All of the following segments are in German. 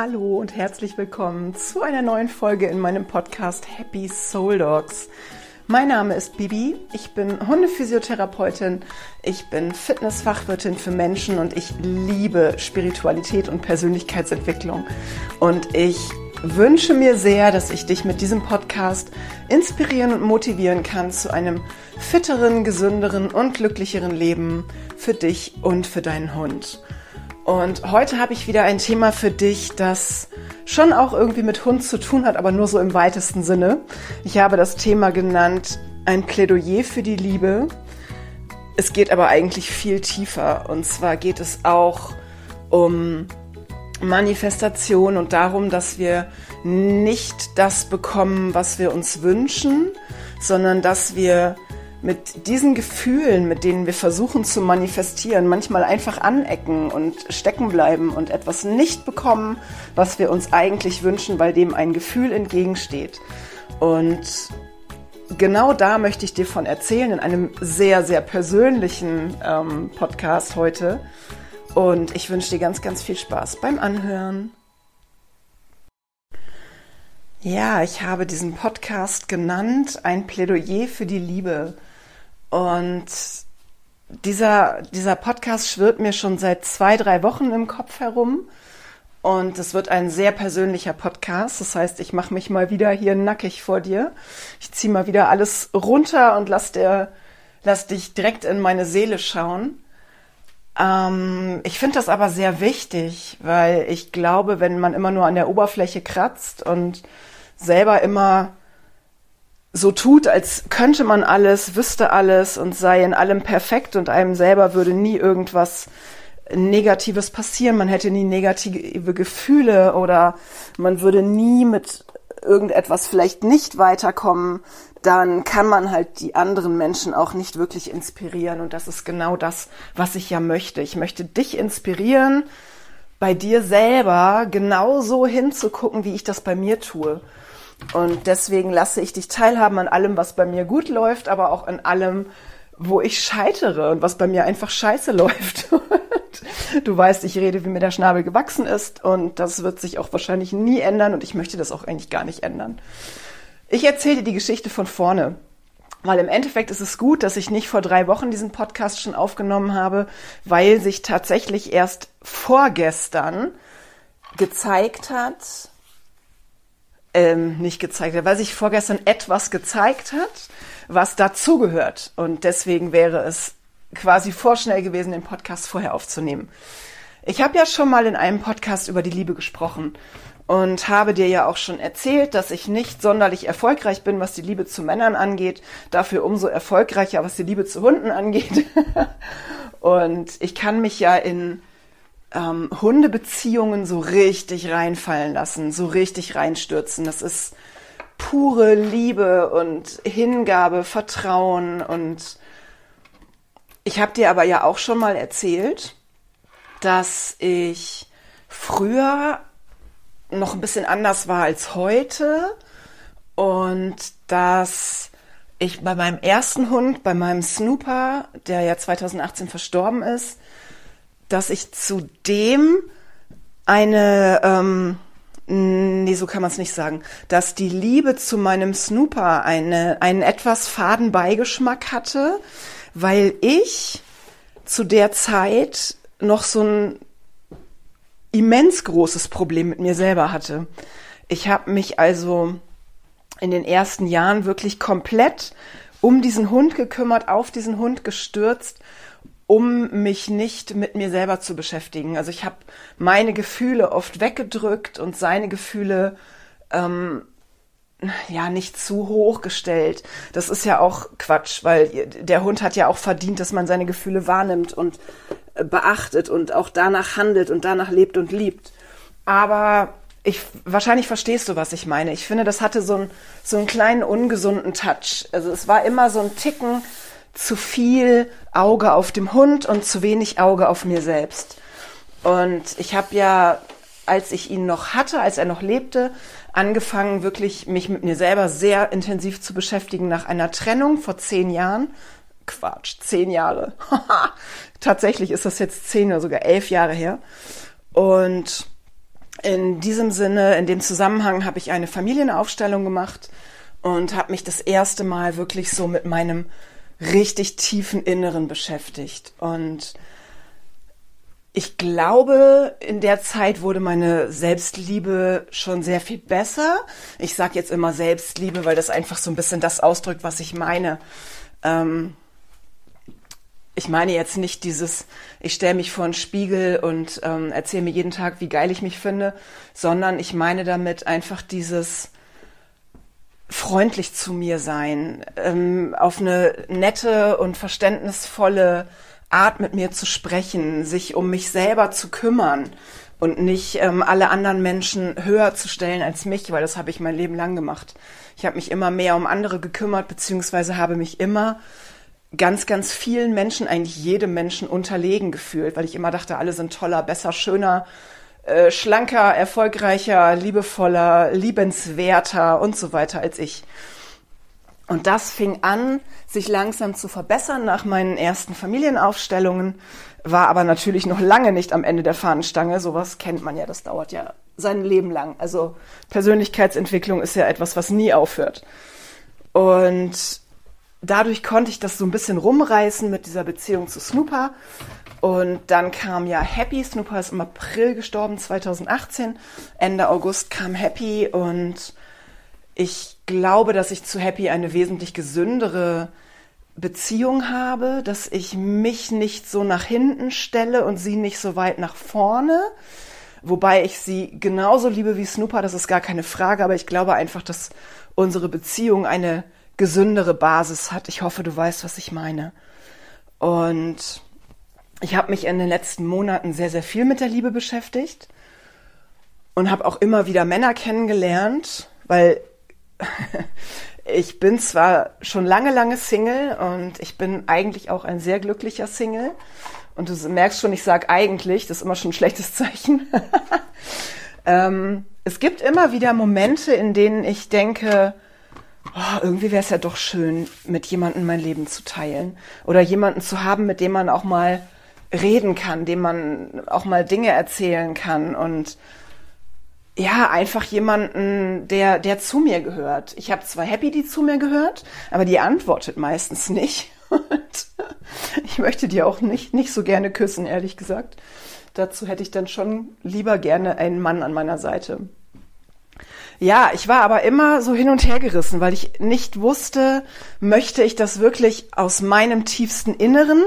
Hallo und herzlich willkommen zu einer neuen Folge in meinem Podcast Happy Soul Dogs. Mein Name ist Bibi, ich bin Hundephysiotherapeutin, ich bin Fitnessfachwirtin für Menschen und ich liebe Spiritualität und Persönlichkeitsentwicklung. Und ich wünsche mir sehr, dass ich dich mit diesem Podcast inspirieren und motivieren kann zu einem fitteren, gesünderen und glücklicheren Leben für dich und für deinen Hund. Und heute habe ich wieder ein Thema für dich, das schon auch irgendwie mit Hund zu tun hat, aber nur so im weitesten Sinne. Ich habe das Thema genannt, ein Plädoyer für die Liebe. Es geht aber eigentlich viel tiefer. Und zwar geht es auch um Manifestation und darum, dass wir nicht das bekommen, was wir uns wünschen, sondern dass wir mit diesen Gefühlen, mit denen wir versuchen zu manifestieren, manchmal einfach anecken und stecken bleiben und etwas nicht bekommen, was wir uns eigentlich wünschen, weil dem ein Gefühl entgegensteht. Und genau da möchte ich dir von erzählen in einem sehr, sehr persönlichen ähm, Podcast heute. Und ich wünsche dir ganz, ganz viel Spaß beim Anhören. Ja, ich habe diesen Podcast genannt, ein Plädoyer für die Liebe. Und dieser, dieser Podcast schwirrt mir schon seit zwei, drei Wochen im Kopf herum. Und es wird ein sehr persönlicher Podcast. Das heißt, ich mache mich mal wieder hier nackig vor dir. Ich ziehe mal wieder alles runter und lass, dir, lass dich direkt in meine Seele schauen. Ähm, ich finde das aber sehr wichtig, weil ich glaube, wenn man immer nur an der Oberfläche kratzt und selber immer so tut, als könnte man alles, wüsste alles und sei in allem perfekt und einem selber würde nie irgendwas Negatives passieren. Man hätte nie negative Gefühle oder man würde nie mit irgendetwas vielleicht nicht weiterkommen, dann kann man halt die anderen Menschen auch nicht wirklich inspirieren. Und das ist genau das, was ich ja möchte. Ich möchte dich inspirieren, bei dir selber genauso hinzugucken, wie ich das bei mir tue. Und deswegen lasse ich dich teilhaben an allem, was bei mir gut läuft, aber auch an allem, wo ich scheitere und was bei mir einfach scheiße läuft. du weißt, ich rede, wie mir der Schnabel gewachsen ist und das wird sich auch wahrscheinlich nie ändern und ich möchte das auch eigentlich gar nicht ändern. Ich erzähle dir die Geschichte von vorne. Weil im Endeffekt ist es gut, dass ich nicht vor drei Wochen diesen Podcast schon aufgenommen habe, weil sich tatsächlich erst vorgestern gezeigt hat, ähm, nicht gezeigt hat, weil sich vorgestern etwas gezeigt hat, was dazugehört. Und deswegen wäre es quasi vorschnell gewesen, den Podcast vorher aufzunehmen. Ich habe ja schon mal in einem Podcast über die Liebe gesprochen und habe dir ja auch schon erzählt, dass ich nicht sonderlich erfolgreich bin, was die Liebe zu Männern angeht, dafür umso erfolgreicher, was die Liebe zu Hunden angeht. und ich kann mich ja in ähm, Hundebeziehungen so richtig reinfallen lassen, so richtig reinstürzen. Das ist pure Liebe und Hingabe, Vertrauen und ich habe dir aber ja auch schon mal erzählt, dass ich früher noch ein bisschen anders war als heute und dass ich bei meinem ersten Hund, bei meinem Snooper, der ja 2018 verstorben ist, dass ich zudem eine, ähm, nee, so kann man es nicht sagen, dass die Liebe zu meinem Snooper eine, einen etwas faden Beigeschmack hatte, weil ich zu der Zeit noch so ein immens großes Problem mit mir selber hatte. Ich habe mich also in den ersten Jahren wirklich komplett um diesen Hund gekümmert, auf diesen Hund gestürzt um mich nicht mit mir selber zu beschäftigen. Also ich habe meine Gefühle oft weggedrückt und seine Gefühle ähm, ja nicht zu hoch gestellt. Das ist ja auch Quatsch, weil der Hund hat ja auch verdient, dass man seine Gefühle wahrnimmt und äh, beachtet und auch danach handelt und danach lebt und liebt. Aber ich wahrscheinlich verstehst du, was ich meine. Ich finde, das hatte so, ein, so einen kleinen ungesunden Touch. Also es war immer so ein Ticken zu viel Auge auf dem Hund und zu wenig Auge auf mir selbst. Und ich habe ja, als ich ihn noch hatte, als er noch lebte, angefangen, wirklich mich mit mir selber sehr intensiv zu beschäftigen nach einer Trennung vor zehn Jahren. Quatsch, zehn Jahre. Tatsächlich ist das jetzt zehn oder sogar elf Jahre her. Und in diesem Sinne, in dem Zusammenhang habe ich eine Familienaufstellung gemacht und habe mich das erste Mal wirklich so mit meinem richtig tiefen Inneren beschäftigt. Und ich glaube, in der Zeit wurde meine Selbstliebe schon sehr viel besser. Ich sage jetzt immer Selbstliebe, weil das einfach so ein bisschen das ausdrückt, was ich meine. Ähm, ich meine jetzt nicht dieses, ich stelle mich vor einen Spiegel und ähm, erzähle mir jeden Tag, wie geil ich mich finde, sondern ich meine damit einfach dieses freundlich zu mir sein, ähm, auf eine nette und verständnisvolle Art mit mir zu sprechen, sich um mich selber zu kümmern und nicht ähm, alle anderen Menschen höher zu stellen als mich, weil das habe ich mein Leben lang gemacht. Ich habe mich immer mehr um andere gekümmert, beziehungsweise habe mich immer ganz, ganz vielen Menschen, eigentlich jedem Menschen unterlegen gefühlt, weil ich immer dachte, alle sind toller, besser, schöner, äh, schlanker, erfolgreicher, liebevoller, liebenswerter und so weiter als ich. Und das fing an, sich langsam zu verbessern nach meinen ersten Familienaufstellungen, war aber natürlich noch lange nicht am Ende der Fahnenstange. Sowas kennt man ja, das dauert ja sein Leben lang. Also Persönlichkeitsentwicklung ist ja etwas, was nie aufhört. Und dadurch konnte ich das so ein bisschen rumreißen mit dieser Beziehung zu Snooper. Und dann kam ja Happy. Snooper ist im April gestorben, 2018. Ende August kam Happy und ich glaube, dass ich zu Happy eine wesentlich gesündere Beziehung habe, dass ich mich nicht so nach hinten stelle und sie nicht so weit nach vorne. Wobei ich sie genauso liebe wie Snooper, das ist gar keine Frage, aber ich glaube einfach, dass unsere Beziehung eine gesündere Basis hat. Ich hoffe, du weißt, was ich meine. Und ich habe mich in den letzten Monaten sehr, sehr viel mit der Liebe beschäftigt und habe auch immer wieder Männer kennengelernt, weil ich bin zwar schon lange, lange Single und ich bin eigentlich auch ein sehr glücklicher Single. Und du merkst schon, ich sage eigentlich, das ist immer schon ein schlechtes Zeichen. ähm, es gibt immer wieder Momente, in denen ich denke, oh, irgendwie wäre es ja doch schön, mit jemandem mein Leben zu teilen. Oder jemanden zu haben, mit dem man auch mal reden kann, dem man auch mal Dinge erzählen kann und ja, einfach jemanden, der, der zu mir gehört. Ich habe zwar Happy, die zu mir gehört, aber die antwortet meistens nicht. Und ich möchte die auch nicht, nicht so gerne küssen, ehrlich gesagt. Dazu hätte ich dann schon lieber gerne einen Mann an meiner Seite. Ja, ich war aber immer so hin und her gerissen, weil ich nicht wusste, möchte ich das wirklich aus meinem tiefsten Inneren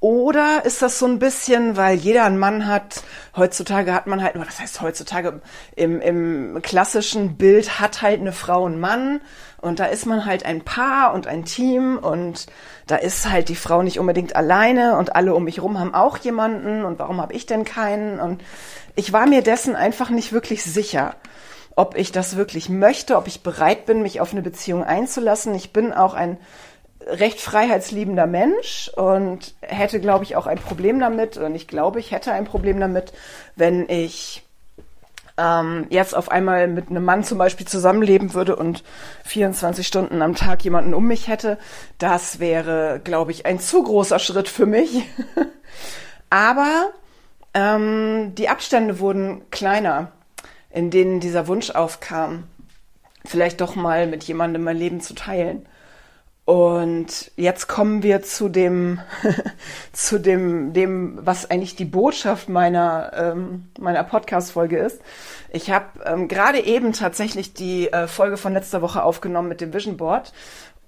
oder ist das so ein bisschen, weil jeder einen Mann hat, heutzutage hat man halt, was heißt heutzutage, im, im klassischen Bild hat halt eine Frau einen Mann und da ist man halt ein Paar und ein Team und da ist halt die Frau nicht unbedingt alleine und alle um mich rum haben auch jemanden und warum habe ich denn keinen? Und ich war mir dessen einfach nicht wirklich sicher ob ich das wirklich möchte, ob ich bereit bin, mich auf eine Beziehung einzulassen. Ich bin auch ein recht freiheitsliebender Mensch und hätte, glaube ich, auch ein Problem damit, und ich glaube, ich hätte ein Problem damit, wenn ich ähm, jetzt auf einmal mit einem Mann zum Beispiel zusammenleben würde und 24 Stunden am Tag jemanden um mich hätte. Das wäre, glaube ich, ein zu großer Schritt für mich. Aber ähm, die Abstände wurden kleiner in denen dieser Wunsch aufkam, vielleicht doch mal mit jemandem mein Leben zu teilen. Und jetzt kommen wir zu dem, zu dem, dem, was eigentlich die Botschaft meiner ähm, meiner Podcast-Folge ist. Ich habe ähm, gerade eben tatsächlich die äh, Folge von letzter Woche aufgenommen mit dem Vision Board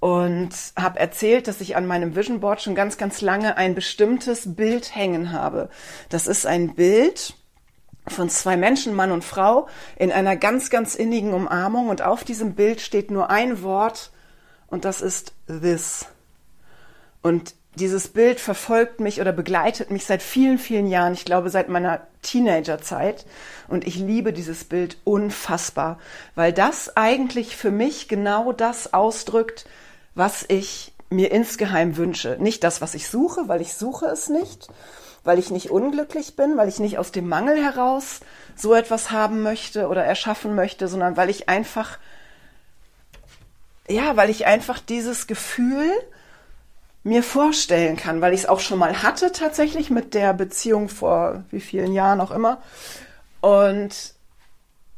und habe erzählt, dass ich an meinem Vision Board schon ganz, ganz lange ein bestimmtes Bild hängen habe. Das ist ein Bild, von zwei Menschen, Mann und Frau, in einer ganz, ganz innigen Umarmung und auf diesem Bild steht nur ein Wort und das ist this. Und dieses Bild verfolgt mich oder begleitet mich seit vielen, vielen Jahren, ich glaube seit meiner Teenagerzeit. Und ich liebe dieses Bild unfassbar, weil das eigentlich für mich genau das ausdrückt, was ich mir insgeheim wünsche. Nicht das, was ich suche, weil ich suche es nicht, weil ich nicht unglücklich bin, weil ich nicht aus dem Mangel heraus so etwas haben möchte oder erschaffen möchte, sondern weil ich einfach, ja, weil ich einfach dieses Gefühl mir vorstellen kann, weil ich es auch schon mal hatte tatsächlich mit der Beziehung vor wie vielen Jahren auch immer. Und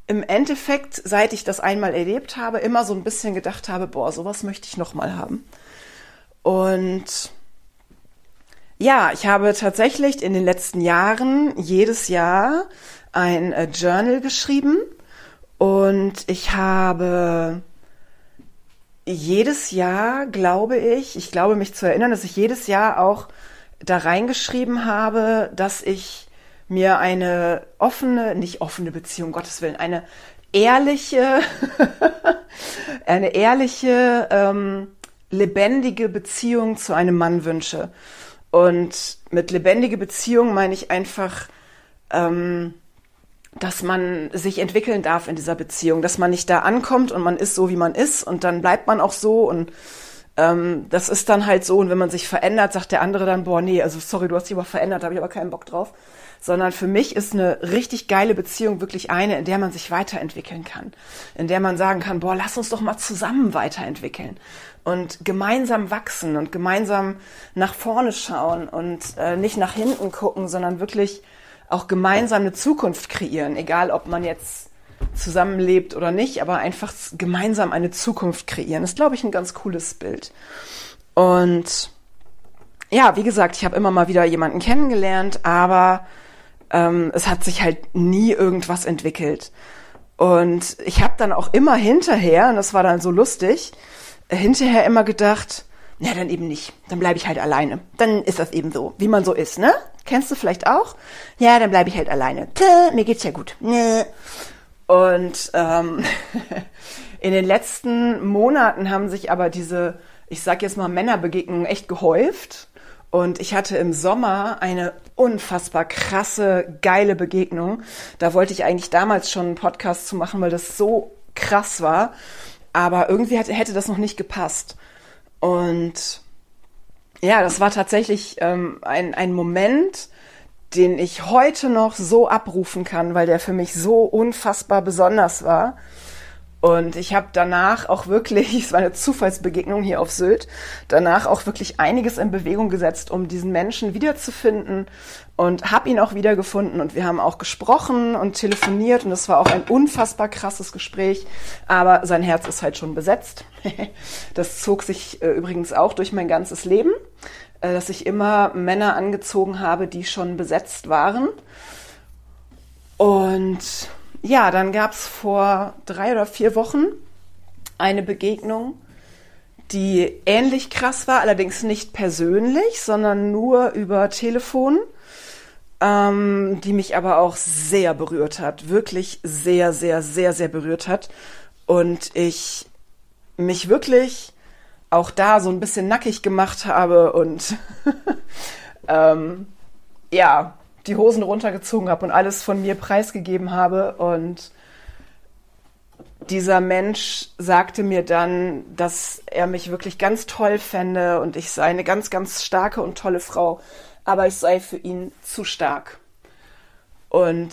im Endeffekt, seit ich das einmal erlebt habe, immer so ein bisschen gedacht habe, boah, sowas möchte ich nochmal haben. Und ja, ich habe tatsächlich in den letzten Jahren jedes Jahr ein äh, Journal geschrieben und ich habe jedes Jahr, glaube ich, ich glaube mich zu erinnern, dass ich jedes Jahr auch da reingeschrieben habe, dass ich mir eine offene, nicht offene Beziehung, Gottes Willen, eine ehrliche, eine ehrliche, ähm, lebendige Beziehung zu einem Mann wünsche. Und mit lebendige Beziehung meine ich einfach, ähm, dass man sich entwickeln darf in dieser Beziehung, dass man nicht da ankommt und man ist so, wie man ist und dann bleibt man auch so und ähm, das ist dann halt so und wenn man sich verändert, sagt der andere dann, boah, nee, also sorry, du hast dich aber verändert, habe ich aber keinen Bock drauf. Sondern für mich ist eine richtig geile Beziehung wirklich eine, in der man sich weiterentwickeln kann. In der man sagen kann, boah, lass uns doch mal zusammen weiterentwickeln und gemeinsam wachsen und gemeinsam nach vorne schauen und äh, nicht nach hinten gucken, sondern wirklich auch gemeinsam eine Zukunft kreieren, egal ob man jetzt zusammenlebt oder nicht, aber einfach gemeinsam eine Zukunft kreieren. Das ist, glaube ich, ein ganz cooles Bild. Und ja, wie gesagt, ich habe immer mal wieder jemanden kennengelernt, aber ähm, es hat sich halt nie irgendwas entwickelt. Und ich habe dann auch immer hinterher, und das war dann so lustig, hinterher immer gedacht, ja, dann eben nicht. Dann bleibe ich halt alleine. Dann ist das eben so, wie man so ist, ne? Kennst du vielleicht auch? Ja, dann bleibe ich halt alleine. Tö, mir geht's ja gut. Ne. Und ähm, in den letzten Monaten haben sich aber diese, ich sag jetzt mal, Männerbegegnungen echt gehäuft. Und ich hatte im Sommer eine unfassbar krasse, geile Begegnung. Da wollte ich eigentlich damals schon einen Podcast zu machen, weil das so krass war. Aber irgendwie hätte, hätte das noch nicht gepasst. Und ja, das war tatsächlich ähm, ein, ein Moment, den ich heute noch so abrufen kann, weil der für mich so unfassbar besonders war. Und ich habe danach auch wirklich, es war eine Zufallsbegegnung hier auf Sylt, danach auch wirklich einiges in Bewegung gesetzt, um diesen Menschen wiederzufinden und habe ihn auch wiedergefunden und wir haben auch gesprochen und telefoniert und es war auch ein unfassbar krasses Gespräch, aber sein Herz ist halt schon besetzt. das zog sich äh, übrigens auch durch mein ganzes Leben, äh, dass ich immer Männer angezogen habe, die schon besetzt waren. Und ja, dann gab es vor drei oder vier Wochen eine Begegnung, die ähnlich krass war, allerdings nicht persönlich, sondern nur über Telefon, ähm, die mich aber auch sehr berührt hat, wirklich sehr, sehr, sehr, sehr berührt hat. Und ich mich wirklich auch da so ein bisschen nackig gemacht habe und ähm, ja, die Hosen runtergezogen habe und alles von mir preisgegeben habe. Und dieser Mensch sagte mir dann, dass er mich wirklich ganz toll fände und ich sei eine ganz, ganz starke und tolle Frau, aber ich sei für ihn zu stark. Und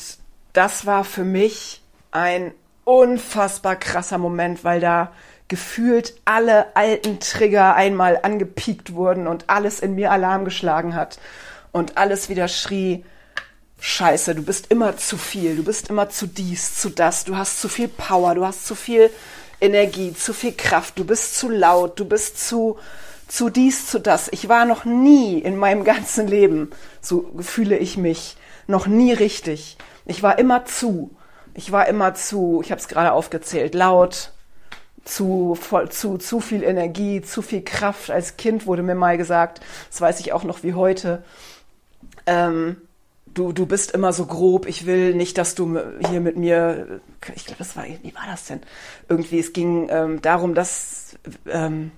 das war für mich ein unfassbar krasser Moment, weil da gefühlt alle alten Trigger einmal angepiekt wurden und alles in mir Alarm geschlagen hat und alles wieder schrie, Scheiße, du bist immer zu viel, du bist immer zu dies, zu das, du hast zu viel Power, du hast zu viel Energie, zu viel Kraft, du bist zu laut, du bist zu, zu dies, zu das. Ich war noch nie in meinem ganzen Leben, so fühle ich mich, noch nie richtig. Ich war immer zu. Ich war immer zu, ich habe es gerade aufgezählt, laut, zu, voll, zu, zu viel Energie, zu viel Kraft. Als Kind wurde mir mal gesagt, das weiß ich auch noch wie heute. Ähm, du, du bist immer so grob, ich will nicht, dass du hier mit mir, ich glaube, das war, wie war das denn? Irgendwie, es ging ähm, darum, dass, ähm,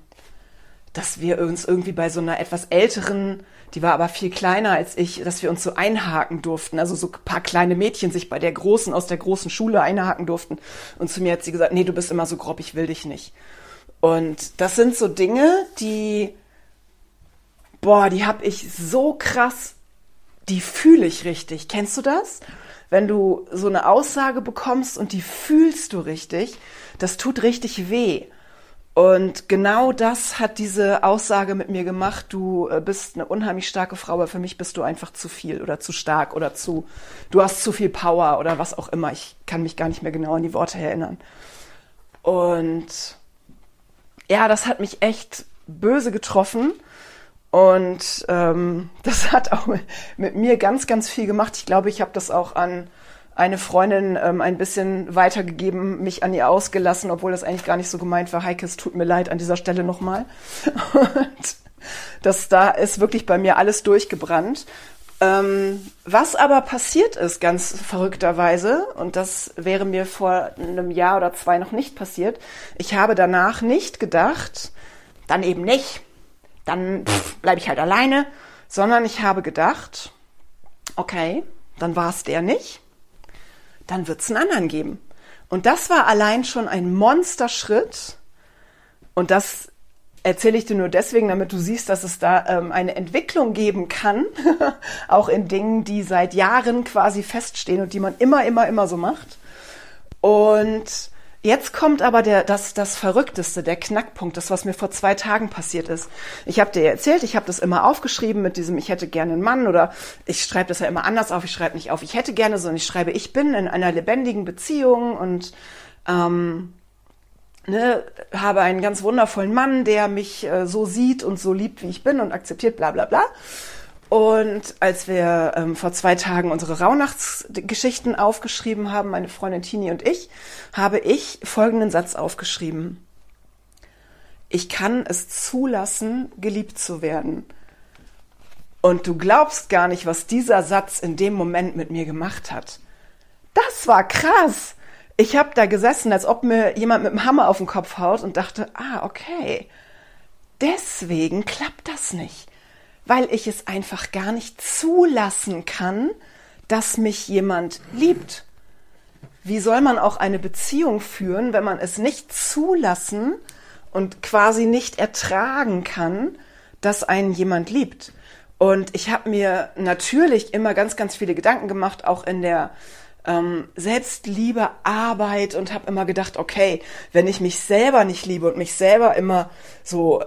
dass wir uns irgendwie bei so einer etwas älteren, die war aber viel kleiner als ich, dass wir uns so einhaken durften. Also so paar kleine Mädchen sich bei der großen, aus der großen Schule einhaken durften. Und zu mir hat sie gesagt, nee, du bist immer so grob, ich will dich nicht. Und das sind so Dinge, die, boah, die habe ich so krass die fühle ich richtig. Kennst du das? Wenn du so eine Aussage bekommst und die fühlst du richtig, das tut richtig weh. Und genau das hat diese Aussage mit mir gemacht. Du äh, bist eine unheimlich starke Frau, aber für mich bist du einfach zu viel oder zu stark oder zu, du hast zu viel Power oder was auch immer. Ich kann mich gar nicht mehr genau an die Worte erinnern. Und ja, das hat mich echt böse getroffen. Und ähm, das hat auch mit mir ganz, ganz viel gemacht. Ich glaube, ich habe das auch an eine Freundin ähm, ein bisschen weitergegeben, mich an ihr ausgelassen, obwohl das eigentlich gar nicht so gemeint war. Heike, es tut mir leid an dieser Stelle nochmal. Und das da ist wirklich bei mir alles durchgebrannt. Ähm, was aber passiert ist, ganz verrückterweise, und das wäre mir vor einem Jahr oder zwei noch nicht passiert, ich habe danach nicht gedacht, dann eben nicht, dann bleibe ich halt alleine, sondern ich habe gedacht, okay, dann war es der nicht dann wird es einen anderen geben. Und das war allein schon ein Monsterschritt. Und das erzähle ich dir nur deswegen, damit du siehst, dass es da ähm, eine Entwicklung geben kann, auch in Dingen, die seit Jahren quasi feststehen und die man immer, immer, immer so macht. Und Jetzt kommt aber der, das, das Verrückteste, der Knackpunkt, das, was mir vor zwei Tagen passiert ist. Ich habe dir erzählt, ich habe das immer aufgeschrieben mit diesem, ich hätte gerne einen Mann oder ich schreibe das ja immer anders auf, ich schreibe nicht auf, ich hätte gerne, sondern ich schreibe, ich bin in einer lebendigen Beziehung und ähm, ne, habe einen ganz wundervollen Mann, der mich äh, so sieht und so liebt, wie ich bin und akzeptiert, bla bla bla. Und als wir ähm, vor zwei Tagen unsere Rauhnachtsgeschichten aufgeschrieben haben, meine Freundin Tini und ich, habe ich folgenden Satz aufgeschrieben. Ich kann es zulassen, geliebt zu werden. Und du glaubst gar nicht, was dieser Satz in dem Moment mit mir gemacht hat. Das war krass. Ich habe da gesessen, als ob mir jemand mit dem Hammer auf den Kopf haut und dachte, ah, okay. Deswegen klappt das nicht weil ich es einfach gar nicht zulassen kann, dass mich jemand liebt. Wie soll man auch eine Beziehung führen, wenn man es nicht zulassen und quasi nicht ertragen kann, dass einen jemand liebt? Und ich habe mir natürlich immer ganz, ganz viele Gedanken gemacht, auch in der ähm, Selbstliebe, Arbeit und habe immer gedacht, okay, wenn ich mich selber nicht liebe und mich selber immer so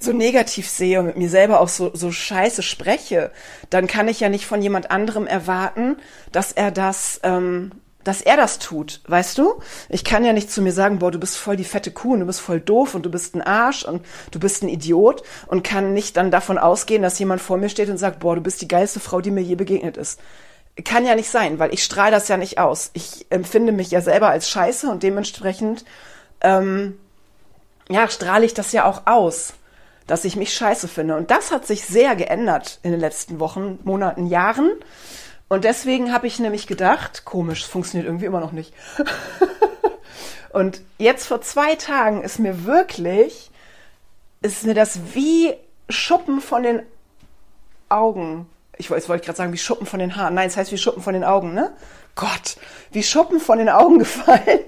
so negativ sehe und mit mir selber auch so, so scheiße spreche, dann kann ich ja nicht von jemand anderem erwarten, dass er das, ähm, dass er das tut, weißt du? Ich kann ja nicht zu mir sagen, boah, du bist voll die fette Kuh und du bist voll doof und du bist ein Arsch und du bist ein Idiot und kann nicht dann davon ausgehen, dass jemand vor mir steht und sagt, boah, du bist die geilste Frau, die mir je begegnet ist. Kann ja nicht sein, weil ich strahle das ja nicht aus. Ich empfinde mich ja selber als scheiße und dementsprechend, ähm, ja, strahle ich das ja auch aus dass ich mich scheiße finde. Und das hat sich sehr geändert in den letzten Wochen, Monaten, Jahren. Und deswegen habe ich nämlich gedacht, komisch, funktioniert irgendwie immer noch nicht. und jetzt vor zwei Tagen ist mir wirklich, ist mir das wie Schuppen von den Augen. Ich wollte, wollte gerade sagen, wie Schuppen von den Haaren. Nein, es heißt wie Schuppen von den Augen, ne? Gott, wie Schuppen von den Augen gefallen.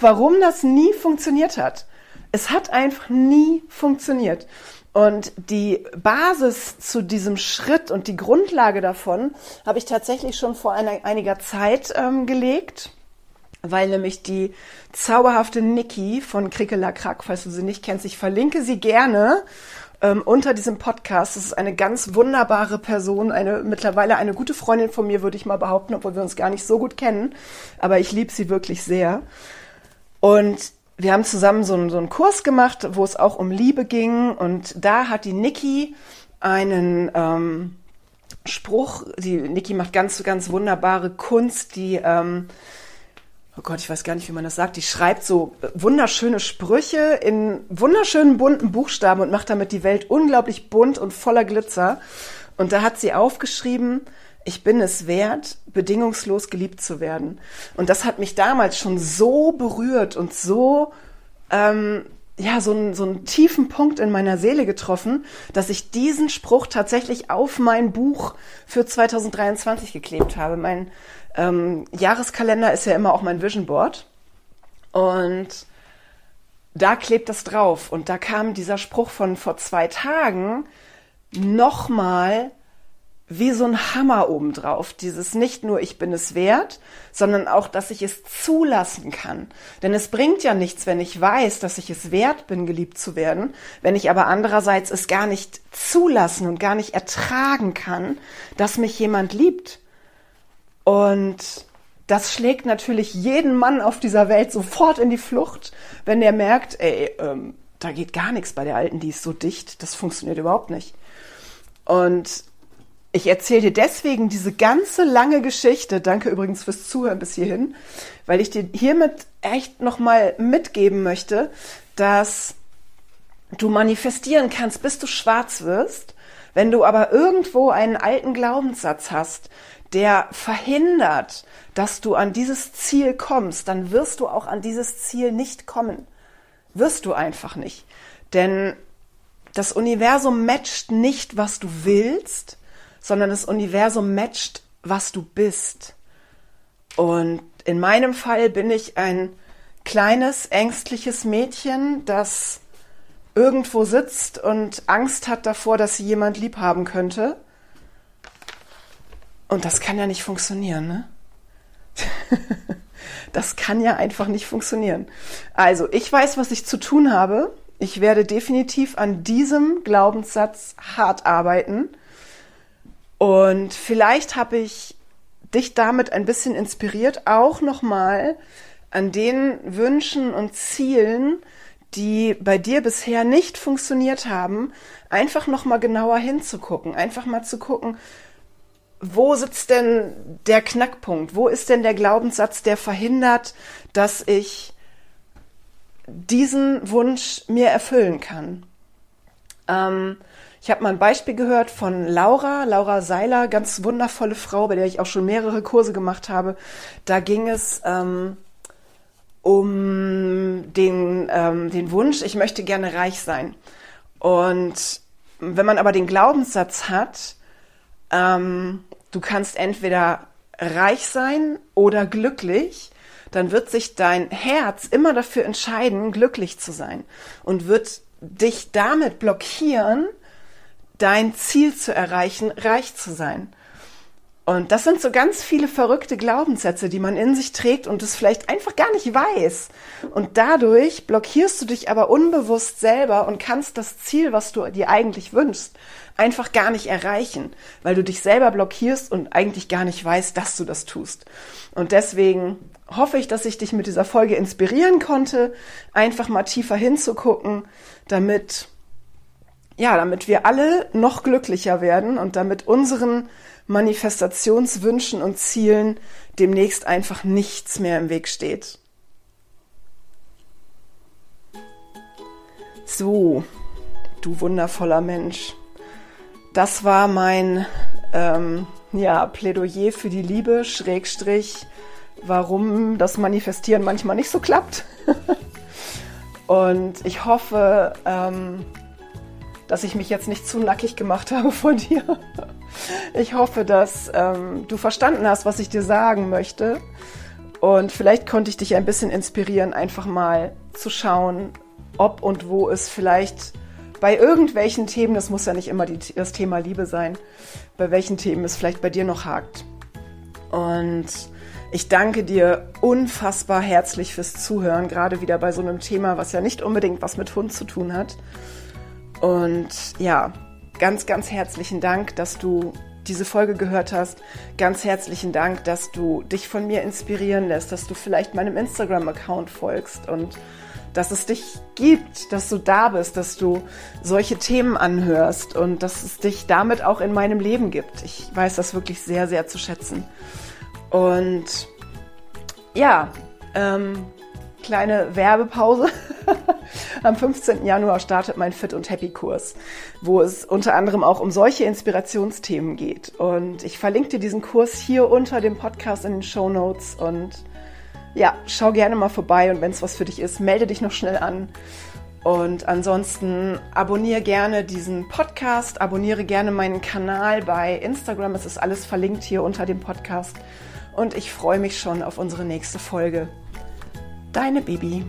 Warum das nie funktioniert hat es hat einfach nie funktioniert. Und die Basis zu diesem Schritt und die Grundlage davon habe ich tatsächlich schon vor einer, einiger Zeit ähm, gelegt, weil nämlich die zauberhafte Niki von Krickela Krack, falls du sie nicht kennst, ich verlinke sie gerne ähm, unter diesem Podcast. Das ist eine ganz wunderbare Person, eine mittlerweile eine gute Freundin von mir, würde ich mal behaupten, obwohl wir uns gar nicht so gut kennen. Aber ich liebe sie wirklich sehr. Und wir haben zusammen so einen, so einen Kurs gemacht, wo es auch um Liebe ging. Und da hat die Niki einen ähm, Spruch, die Niki macht ganz, ganz wunderbare Kunst, die, ähm, oh Gott, ich weiß gar nicht, wie man das sagt, die schreibt so wunderschöne Sprüche in wunderschönen bunten Buchstaben und macht damit die Welt unglaublich bunt und voller Glitzer. Und da hat sie aufgeschrieben, ich bin es wert, bedingungslos geliebt zu werden. Und das hat mich damals schon so berührt und so, ähm, ja, so, einen, so einen tiefen Punkt in meiner Seele getroffen, dass ich diesen Spruch tatsächlich auf mein Buch für 2023 geklebt habe. Mein ähm, Jahreskalender ist ja immer auch mein Vision Board. Und da klebt das drauf. Und da kam dieser Spruch von vor zwei Tagen nochmal wie so ein Hammer obendrauf. Dieses nicht nur ich bin es wert, sondern auch, dass ich es zulassen kann. Denn es bringt ja nichts, wenn ich weiß, dass ich es wert bin, geliebt zu werden, wenn ich aber andererseits es gar nicht zulassen und gar nicht ertragen kann, dass mich jemand liebt. Und das schlägt natürlich jeden Mann auf dieser Welt sofort in die Flucht, wenn der merkt, ey, ähm, da geht gar nichts bei der Alten, die ist so dicht, das funktioniert überhaupt nicht. Und ich erzähle dir deswegen diese ganze lange Geschichte. Danke übrigens fürs Zuhören bis hierhin, weil ich dir hiermit echt nochmal mitgeben möchte, dass du manifestieren kannst, bis du schwarz wirst. Wenn du aber irgendwo einen alten Glaubenssatz hast, der verhindert, dass du an dieses Ziel kommst, dann wirst du auch an dieses Ziel nicht kommen. Wirst du einfach nicht. Denn das Universum matcht nicht, was du willst, sondern das Universum matcht, was du bist. Und in meinem Fall bin ich ein kleines, ängstliches Mädchen, das irgendwo sitzt und Angst hat davor, dass sie jemand lieb haben könnte. Und das kann ja nicht funktionieren, ne? das kann ja einfach nicht funktionieren. Also, ich weiß, was ich zu tun habe. Ich werde definitiv an diesem Glaubenssatz hart arbeiten und vielleicht habe ich dich damit ein bisschen inspiriert, auch nochmal an den Wünschen und Zielen, die bei dir bisher nicht funktioniert haben, einfach nochmal genauer hinzugucken, einfach mal zu gucken, wo sitzt denn der Knackpunkt? Wo ist denn der Glaubenssatz, der verhindert, dass ich diesen Wunsch mir erfüllen kann? Ähm, ich habe mal ein Beispiel gehört von Laura, Laura Seiler, ganz wundervolle Frau, bei der ich auch schon mehrere Kurse gemacht habe. Da ging es ähm, um den, ähm, den Wunsch, ich möchte gerne reich sein. Und wenn man aber den Glaubenssatz hat, ähm, du kannst entweder reich sein oder glücklich, dann wird sich dein Herz immer dafür entscheiden, glücklich zu sein und wird dich damit blockieren, dein Ziel zu erreichen, reich zu sein. Und das sind so ganz viele verrückte Glaubenssätze, die man in sich trägt und es vielleicht einfach gar nicht weiß. Und dadurch blockierst du dich aber unbewusst selber und kannst das Ziel, was du dir eigentlich wünschst, einfach gar nicht erreichen, weil du dich selber blockierst und eigentlich gar nicht weißt, dass du das tust. Und deswegen hoffe ich, dass ich dich mit dieser Folge inspirieren konnte, einfach mal tiefer hinzugucken, damit ja, damit wir alle noch glücklicher werden und damit unseren Manifestationswünschen und Zielen demnächst einfach nichts mehr im Weg steht. So, du wundervoller Mensch. Das war mein ähm, ja, Plädoyer für die Liebe, Schrägstrich, warum das Manifestieren manchmal nicht so klappt. und ich hoffe, ähm, dass ich mich jetzt nicht zu nackig gemacht habe vor dir. Ich hoffe, dass ähm, du verstanden hast, was ich dir sagen möchte. Und vielleicht konnte ich dich ein bisschen inspirieren, einfach mal zu schauen, ob und wo es vielleicht bei irgendwelchen Themen, das muss ja nicht immer die, das Thema Liebe sein, bei welchen Themen es vielleicht bei dir noch hakt. Und ich danke dir unfassbar herzlich fürs Zuhören, gerade wieder bei so einem Thema, was ja nicht unbedingt was mit Hund zu tun hat. Und ja, ganz, ganz herzlichen Dank, dass du diese Folge gehört hast. Ganz herzlichen Dank, dass du dich von mir inspirieren lässt, dass du vielleicht meinem Instagram-Account folgst und dass es dich gibt, dass du da bist, dass du solche Themen anhörst und dass es dich damit auch in meinem Leben gibt. Ich weiß das wirklich sehr, sehr zu schätzen. Und ja, ähm, kleine Werbepause. Am 15. Januar startet mein Fit und Happy Kurs, wo es unter anderem auch um solche Inspirationsthemen geht. Und ich verlinke dir diesen Kurs hier unter dem Podcast in den Show Notes und ja, schau gerne mal vorbei und wenn es was für dich ist, melde dich noch schnell an. Und ansonsten abonniere gerne diesen Podcast, abonniere gerne meinen Kanal bei Instagram. Es ist alles verlinkt hier unter dem Podcast. Und ich freue mich schon auf unsere nächste Folge. Deine Bibi.